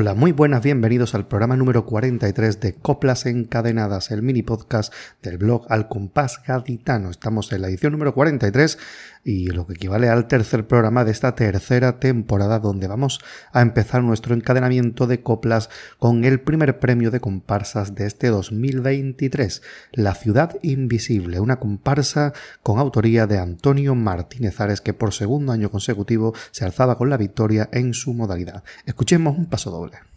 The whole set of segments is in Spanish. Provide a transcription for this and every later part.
Hola, muy buenas, bienvenidos al programa número 43 de Coplas Encadenadas, el mini podcast del blog Al Compás Gaditano. Estamos en la edición número 43 y lo que equivale al tercer programa de esta tercera temporada donde vamos a empezar nuestro encadenamiento de coplas con el primer premio de comparsas de este 2023, La Ciudad Invisible, una comparsa con autoría de Antonio Martínez Ares que por segundo año consecutivo se alzaba con la victoria en su modalidad. Escuchemos un paso doble.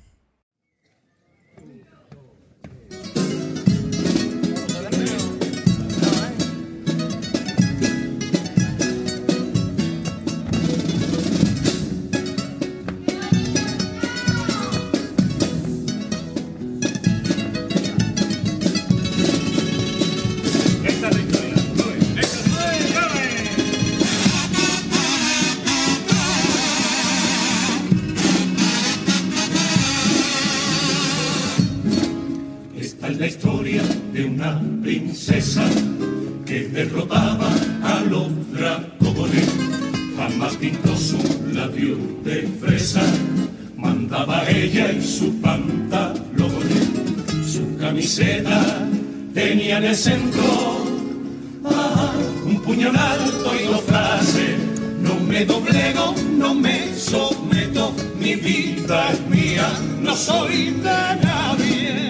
Ah, un puñal alto y dos frases. No me doblego, no me someto, mi vida es mía, no soy de nadie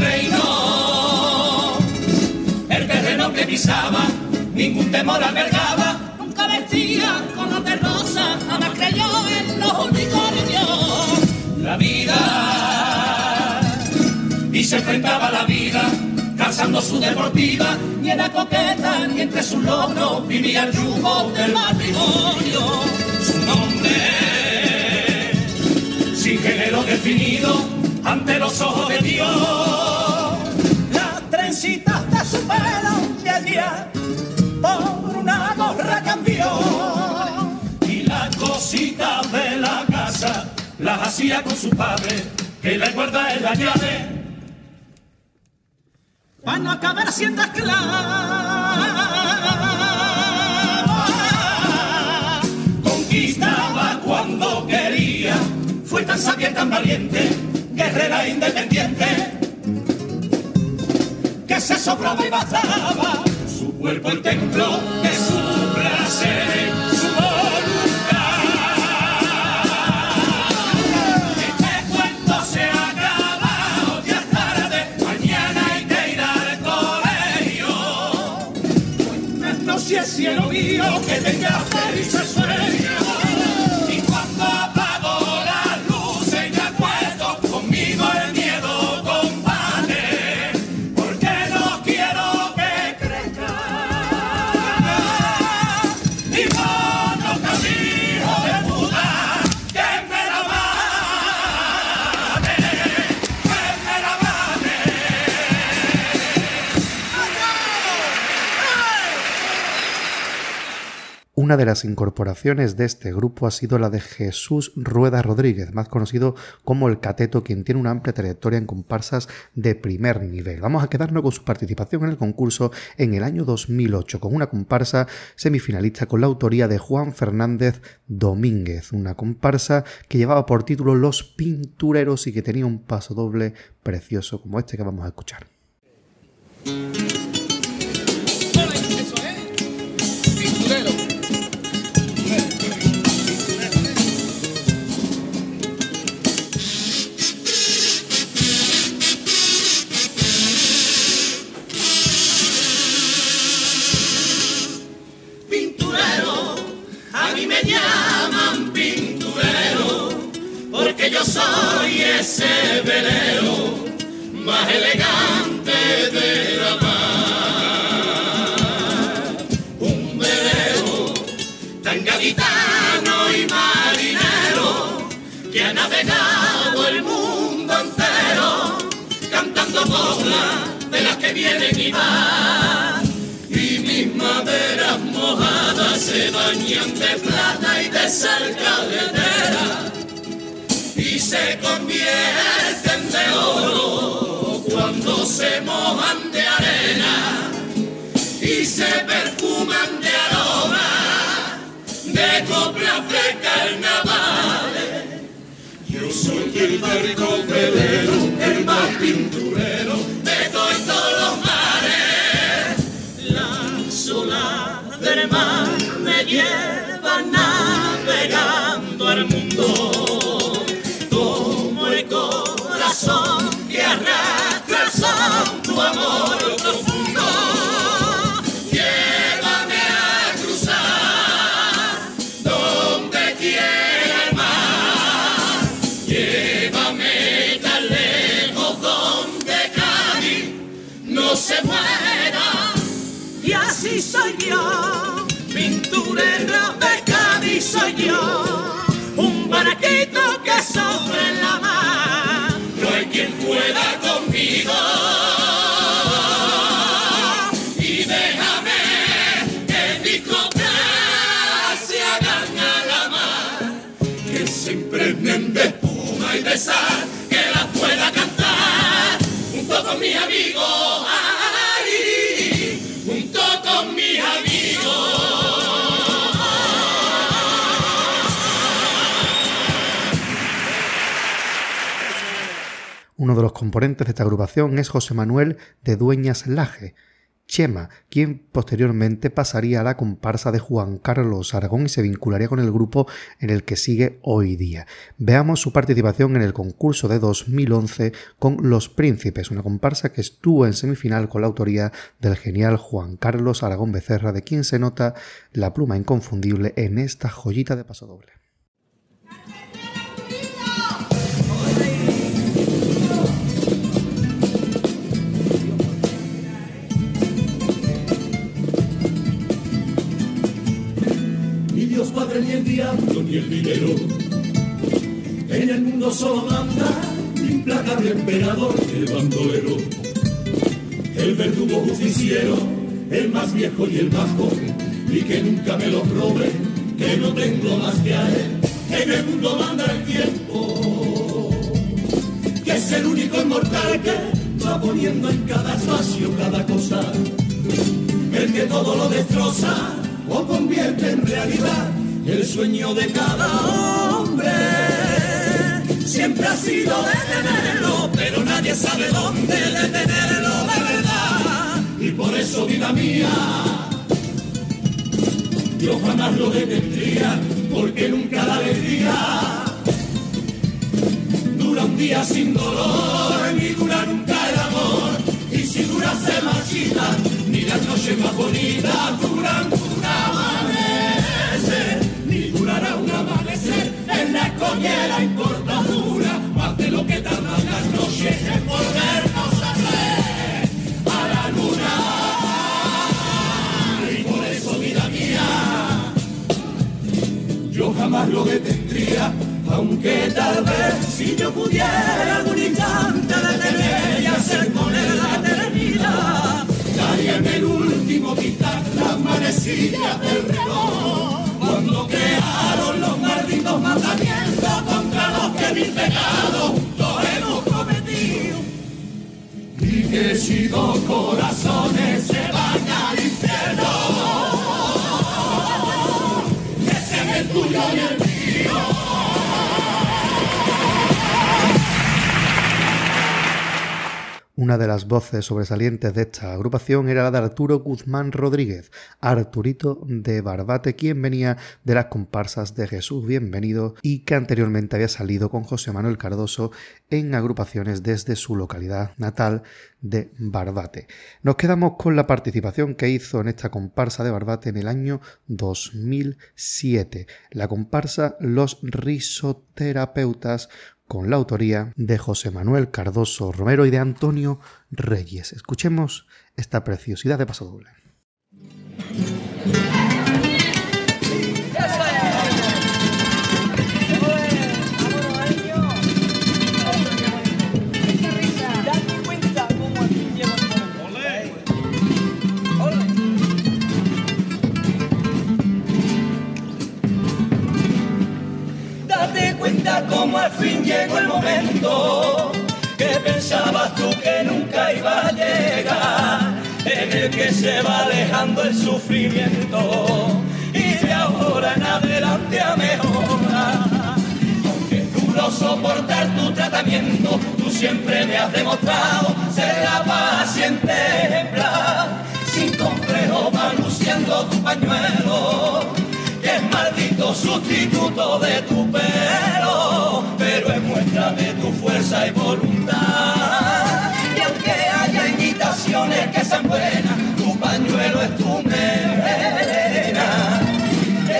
reino. El terreno que pisaba, ningún temor albergaba. Nunca vestía con de rosa, jamás creyó en los unicornios. La vida, y se enfrentaba a la vida, calzando su deportiva, ni era coqueta, ni entre sus logros vivía el yugo del matrimonio. Su nombre, sin género definido, ante los ojos de Dios. Las trencitas de su pelo ayer por una gorra cambió. Y las cositas de la casa las hacía con su padre, que la guarda en la llave. Para no acabar siendo esclava. Conquistaba cuando quería, fue tan sabia y tan valiente guerrera independiente, que se sobraba y bastaba su cuerpo el templo de su placer, mío, que tenga felices Una de las incorporaciones de este grupo ha sido la de Jesús Rueda Rodríguez, más conocido como el Cateto, quien tiene una amplia trayectoria en comparsas de primer nivel. Vamos a quedarnos con su participación en el concurso en el año 2008, con una comparsa semifinalista con la autoría de Juan Fernández Domínguez, una comparsa que llevaba por título Los Pintureros y que tenía un paso doble precioso como este que vamos a escuchar. Soy ese velero más elegante de la mar. Un velero tan gaditano y marinero que ha navegado el mundo entero cantando coplas de las que vienen y van. Y mis maderas mojadas se bañan de plata y de sal caletera y se convierten de oro cuando se mojan de arena y se perfuman de aroma de copla de carnaval Yo soy el barco velero, el más pinturero de todos los mares. La olas del mar me llevan navegando Krishna. Uno de los componentes de esta agrupación es José Manuel de Dueñas Laje, Chema, quien posteriormente pasaría a la comparsa de Juan Carlos Aragón y se vincularía con el grupo en el que sigue hoy día. Veamos su participación en el concurso de 2011 con Los Príncipes, una comparsa que estuvo en semifinal con la autoría del genial Juan Carlos Aragón Becerra, de quien se nota la pluma inconfundible en esta joyita de paso ni el diablo, ni el dinero. En el mundo solo manda implacable emperador, el bandolero. El verdugo justiciero, el más viejo y el más joven. Y que nunca me lo robe, que no tengo más que a él. En el mundo manda el tiempo, que es el único inmortal que va poniendo en cada espacio cada cosa el que todo lo destroza o convierte en realidad el sueño de cada hombre. Siempre ha sido detenerlo, pero nadie sabe dónde detenerlo de verdad. Y por eso, vida mía, yo jamás lo detendría, porque nunca la alegría dura un día sin dolor, ni dura nunca el amor. Y si dura se marchita, ni las noches más bonitas duran en la escollera importa dura, más de lo que tardan las noches en volvernos a ver a la luna. Y por eso, vida mía, yo jamás lo detendría, aunque tal vez si yo pudiera algún instante detener y hacer con él la eternidad, daría en el último quitar las manecillas del reloj, cuando crearon los malditos mandamientos contra los que mis pecados los hemos cometido. Y que si dos corazones se van al infierno, que sean el tuyo y el mío. Una de las voces sobresalientes de esta agrupación era la de Arturo Guzmán Rodríguez, Arturito de Barbate, quien venía de las comparsas de Jesús Bienvenido y que anteriormente había salido con José Manuel Cardoso en agrupaciones desde su localidad natal de Barbate. Nos quedamos con la participación que hizo en esta comparsa de Barbate en el año 2007, la comparsa Los Risoterapeutas con la autoría de José Manuel Cardoso Romero y de Antonio Reyes. Escuchemos esta preciosidad de paso doble. Al fin llegó el momento que pensabas tú que nunca iba a llegar, en el que se va alejando el sufrimiento y de ahora en adelante a mejorar. Aunque tú solo soportar tu tratamiento. Tú siempre me has demostrado ser la paciente ejemplar, sin complejo va luciendo tu pañuelo, que maldito sustituto de tu pelo, pero es muestra de tu fuerza y voluntad. Y aunque haya invitaciones que sean buenas, tu pañuelo es tu melena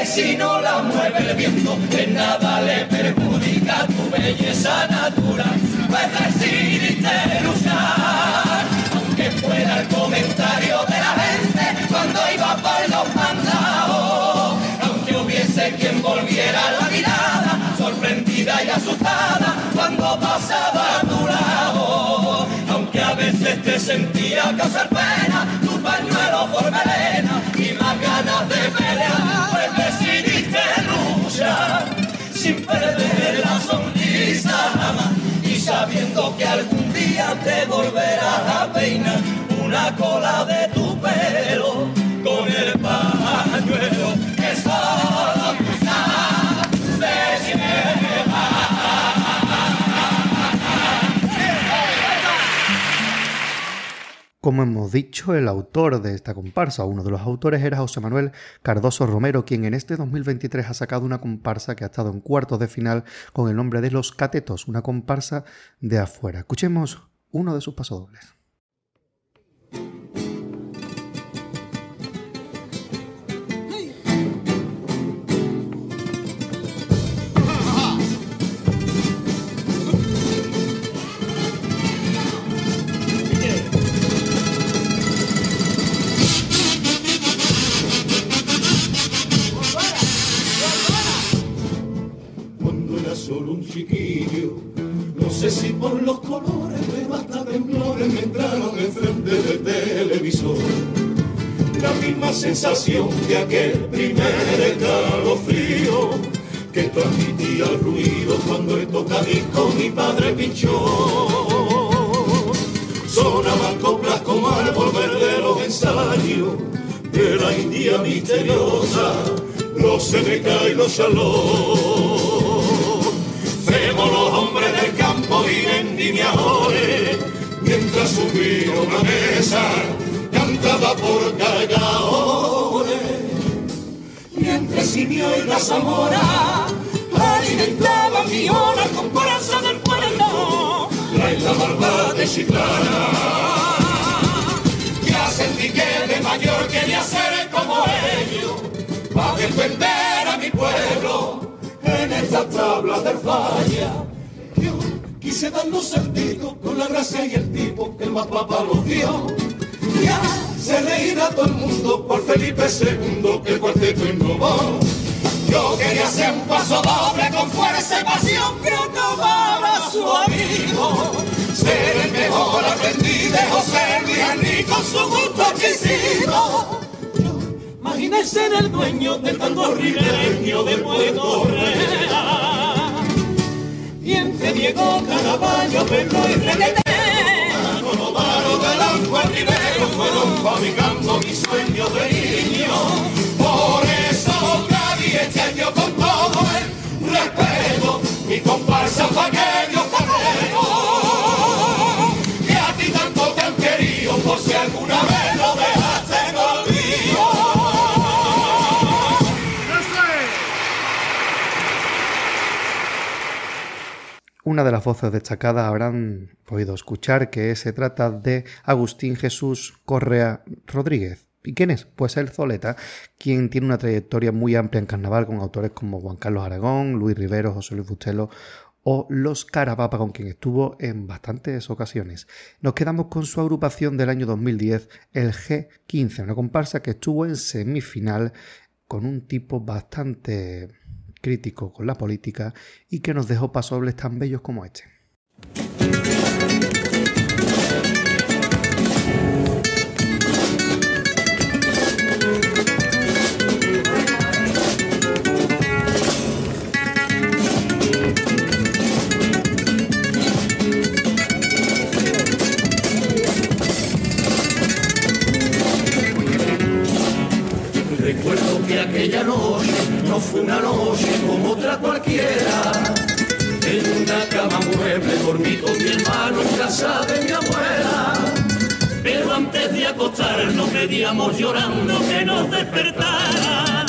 si no la mueve el viento, en nada le perjudica tu belleza natural. Pues decidiste luchar, aunque fuera el comentario de la gente cuando iba por los mandados. Volviera la mirada, sorprendida y asustada cuando pasaba a tu lado. Aunque a veces te sentía causar pena, tu pañuelo por melena y más ganas de pelear. Pues sin perder la sonrisa jamás y sabiendo que algún día te volverás a peinar una cola de tu pelo con el pañuelo que solo Como hemos dicho, el autor de esta comparsa, uno de los autores, era José Manuel Cardoso Romero, quien en este 2023 ha sacado una comparsa que ha estado en cuartos de final con el nombre de Los Catetos, una comparsa de afuera. Escuchemos uno de sus pasodobles. De aquel primer escalofrío que transmitía el ruido cuando el tocadisco mi padre pinchó. Sonaban coplas como al volver de los ensayos de la India misteriosa, los Seneca y los Shalom los hombres del campo y vendimiadores, mientras subía una mesa, cantaba por cargadores. Simio y la Zamora alimentaban mi hora con corazón del pueblo, la isla barba de Chiclana. Ya sentí que de mayor quería ser como ellos, para defender a mi pueblo en esta tabla de falla. Yo quise darnos sentido con la gracia y el tipo que el más papá los dio. Ya se le irá todo el mundo por Felipe II que el cuarteto innovó. Yo quería hacer un paso doble con fuerza y pasión que a su amigo. Ser el mejor aprendiz de José Luis con su gusto exquisito Imagínese ser el dueño del tango ribereño de Puerto Real. Y entre Diego, Caraballo, Pedro y Reguete, Manolo Varo, Galán, Juan fueron fabricando mis sueños de niño. Por eso nadie este año con todo el respeto, mi comparsa pa' que Dios Una de las voces destacadas habrán podido escuchar que se trata de Agustín Jesús Correa Rodríguez. ¿Y quién es? Pues el Zoleta, quien tiene una trayectoria muy amplia en carnaval con autores como Juan Carlos Aragón, Luis Rivero, José Luis Bustelo o Los Carapapa, con quien estuvo en bastantes ocasiones. Nos quedamos con su agrupación del año 2010, el G15, una comparsa que estuvo en semifinal con un tipo bastante crítico con la política y que nos dejó pasobles tan bellos como este. Pedíamos llorando que nos despertara.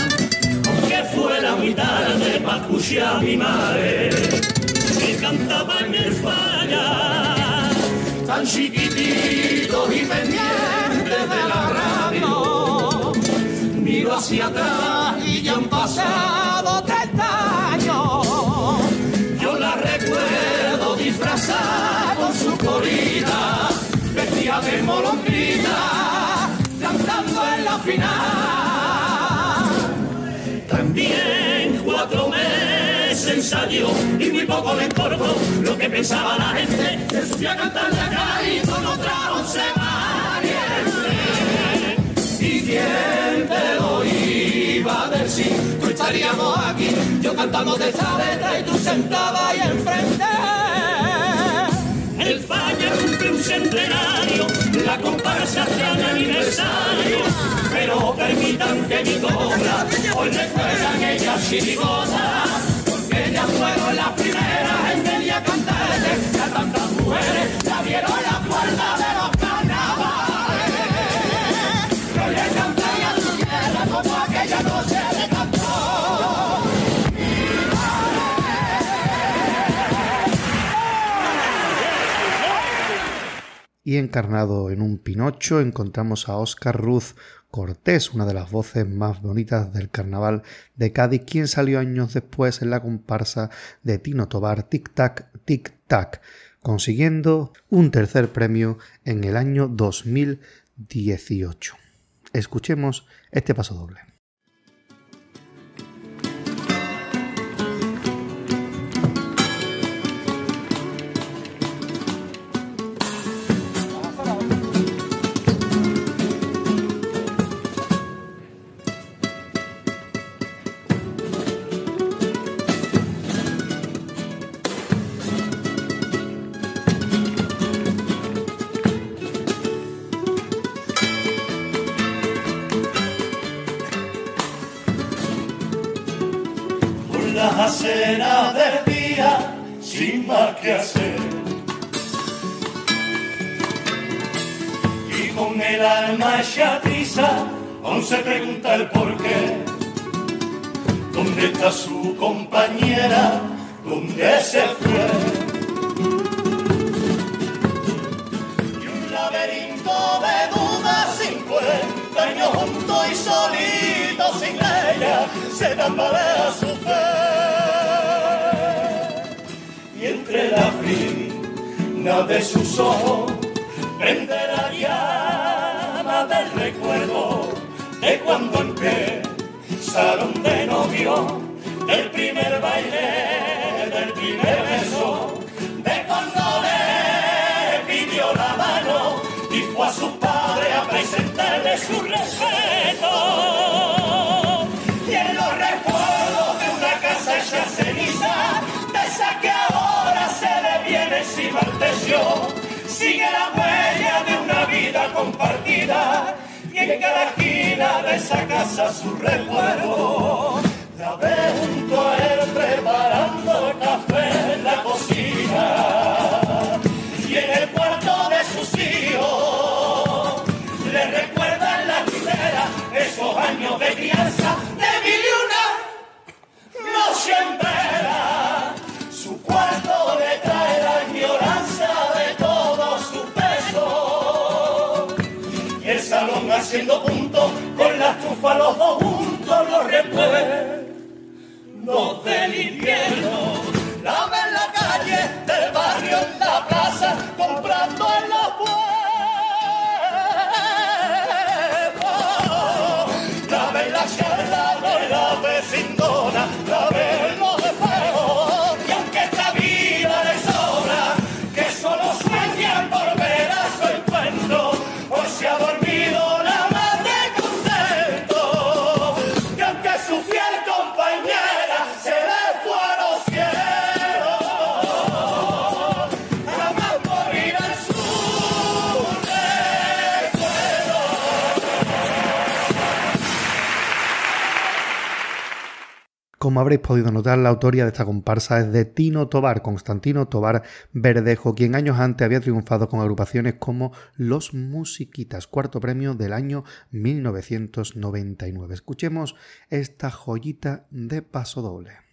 Aunque fuera muy tarde para escuchar a mi madre que cantaba en falla. Tan chiquitito y pendiente de la radio. Miro hacia atrás y ya han pasado 30 años. Yo la recuerdo disfrazada con su corrida, vestida de la final. También cuatro meses ensayó y muy poco le importó lo que pensaba la gente. Se subía a cantar la calle con otra once parientes. ¿Y quién te lo iba a decir? No estaríamos aquí, yo cantando de esta letra y tú sentada ahí enfrente. El falla cumple un centenario, la comparsa hacia el aniversario. Pero permitan que mi cobra hoy recuerdan ellas chirigotas, porque ellas Y encarnado en un Pinocho encontramos a Oscar Ruz Cortés, una de las voces más bonitas del carnaval de Cádiz, quien salió años después en la comparsa de Tino Tobar Tic Tac Tic Tac, consiguiendo un tercer premio en el año 2018. Escuchemos este paso doble. Se pregunta el por qué. ¿Dónde está su compañera? ¿Dónde se fue? Y un laberinto de dudas, 50 años juntos y solitos sin ella, se tambalea su fe. Y entre la frina de sus ojos, prende la cuando empezaron de novio, del primer baile, del primer beso, de cuando le pidió la mano y fue a su padre a presentarle su respeto. Y en los recuerdos de una casa hecha ceniza, de esa que ahora se le viene encima el sigue la huella de una vida compartida. Y en cada esquina de esa casa su recuerdo. La ve junto a él preparando el café en la cocina. Haciendo punto con la estufa los dos juntos los recuerdos Como habréis podido notar, la autoría de esta comparsa es de Tino Tobar, Constantino Tobar Verdejo, quien años antes había triunfado con agrupaciones como Los Musiquitas, cuarto premio del año 1999. Escuchemos esta joyita de paso doble.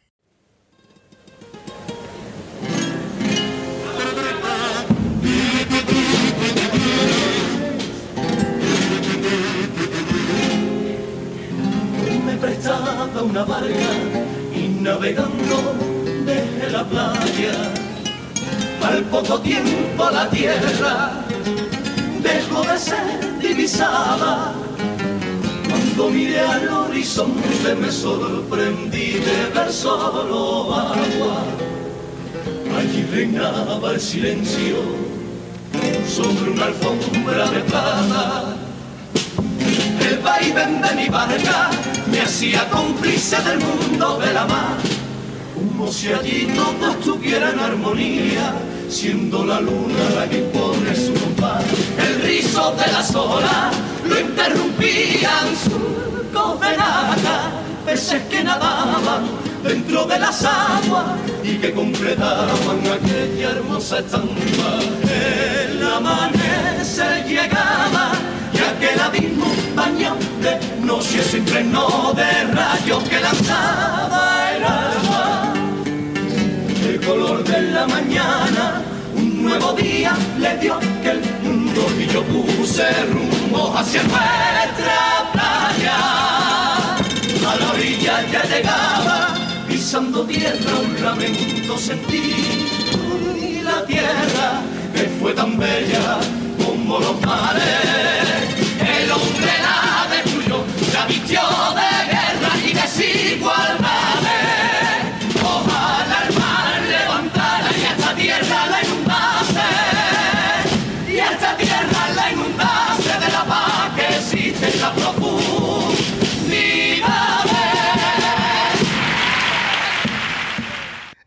Una barca y navegando desde la playa. Al poco tiempo la tierra dejó de ser divisada. Cuando miré al horizonte me sorprendí de ver solo agua. Allí reinaba el silencio sobre una alfombra de plata el vaivén de mi barca me hacía cómplice del mundo de la mar. Como si allí todo estuviera en armonía, siendo la luna la que pone su compás. El rizo de las olas lo interrumpían surcos de nada, peces que nadaban dentro de las aguas y que completaban aquella hermosa estampa. El amanecer llegaba y aquel abismo bañante no si se impregnó de rayos que lanzaba el alma. El color de la mañana, un nuevo día le dio que el mundo y yo puse rumbo hacia nuestra playa. A la orilla ya llegaba, pisando tierra un lamento sentí y la tierra que fue tan bella como los mares el hombre tradición.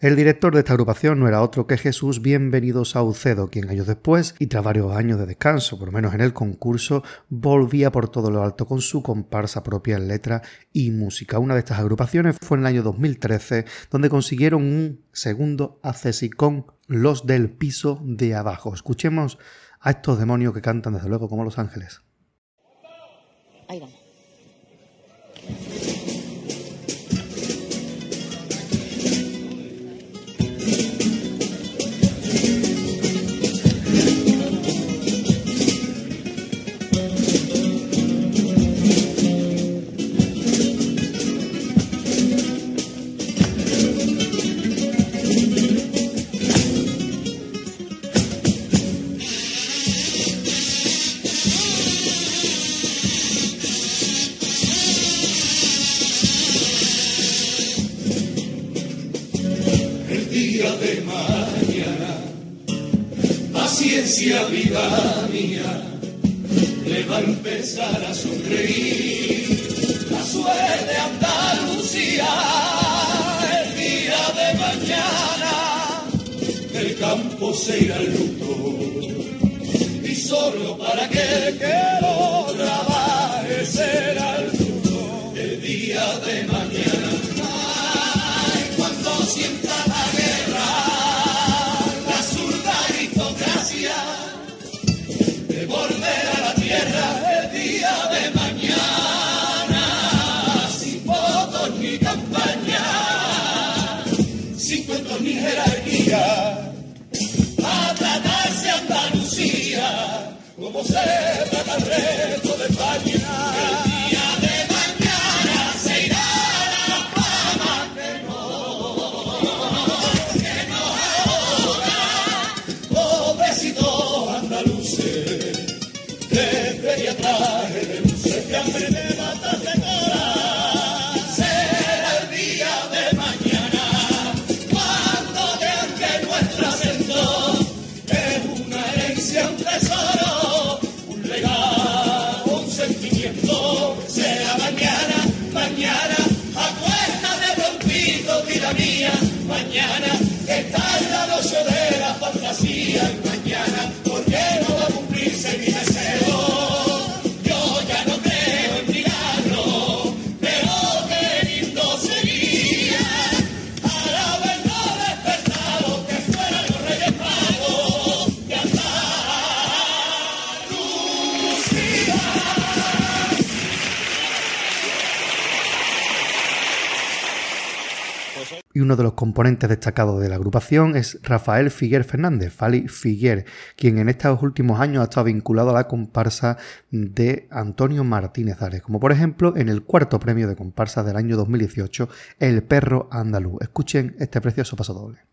El director de esta agrupación no era otro que Jesús Bienvenido Saucedo, quien años después, y tras varios años de descanso, por lo menos en el concurso, volvía por todo lo alto con su comparsa propia en letra y música. Una de estas agrupaciones fue en el año 2013, donde consiguieron un segundo accesi con Los del Piso de Abajo. Escuchemos a estos demonios que cantan desde luego como Los Ángeles. Ahí vamos. Vida mía, le va a empezar a sonreír la suerte Andalucía. El día de mañana el campo se irá al luto y solo para aquel que lo trabaje será el fruto el día de mañana. Ay, cuando sienta la a tratarse Andalucía como se trata el resto de España. Y uno de los componentes destacados de la agrupación es Rafael Figuer Fernández, Fali Figuer, quien en estos últimos años ha estado vinculado a la comparsa de Antonio Martínez Ares, como por ejemplo en el cuarto premio de comparsa del año 2018, El Perro Andaluz. Escuchen este precioso paso doble.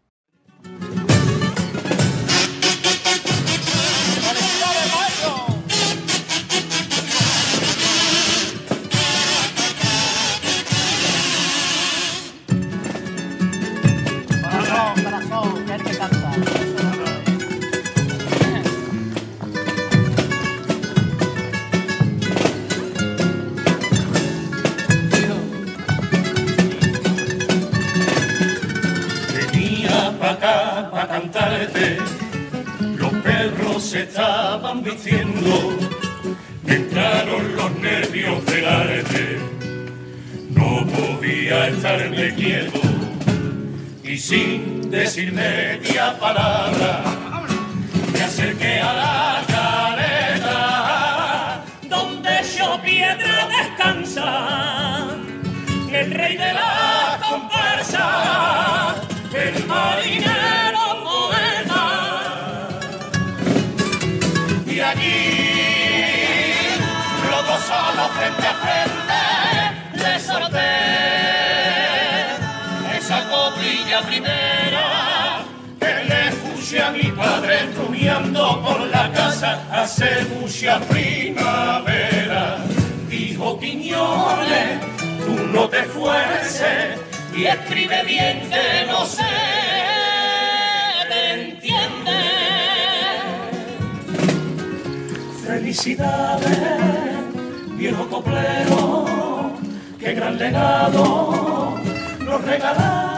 Media palabra rumiando por la casa hace mucha primavera. Dijo Quiñones, tú no te fuerces y escribe bien que no sé, te entiende. Felicidades viejo coplero, qué gran legado nos regalaste,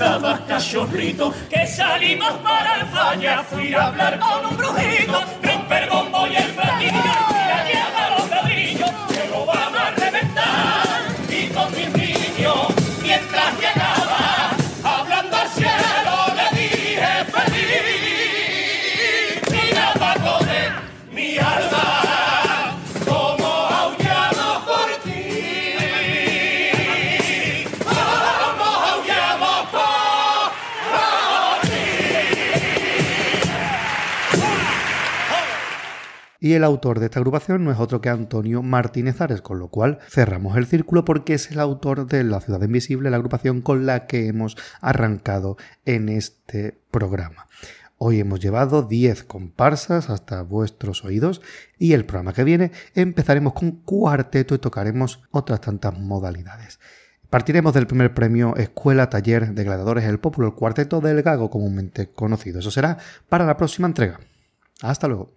estabas cachorrito, que salimos para el falla, fui a hablar con un brujito, romper bombo y el platillo, Y el autor de esta agrupación no es otro que Antonio Martínez Ares, con lo cual cerramos el círculo porque es el autor de La Ciudad Invisible, la agrupación con la que hemos arrancado en este programa. Hoy hemos llevado 10 comparsas hasta vuestros oídos y el programa que viene empezaremos con cuarteto y tocaremos otras tantas modalidades. Partiremos del primer premio Escuela Taller de Gladiadores el Popular Cuarteto del Gago comúnmente conocido. Eso será para la próxima entrega. Hasta luego.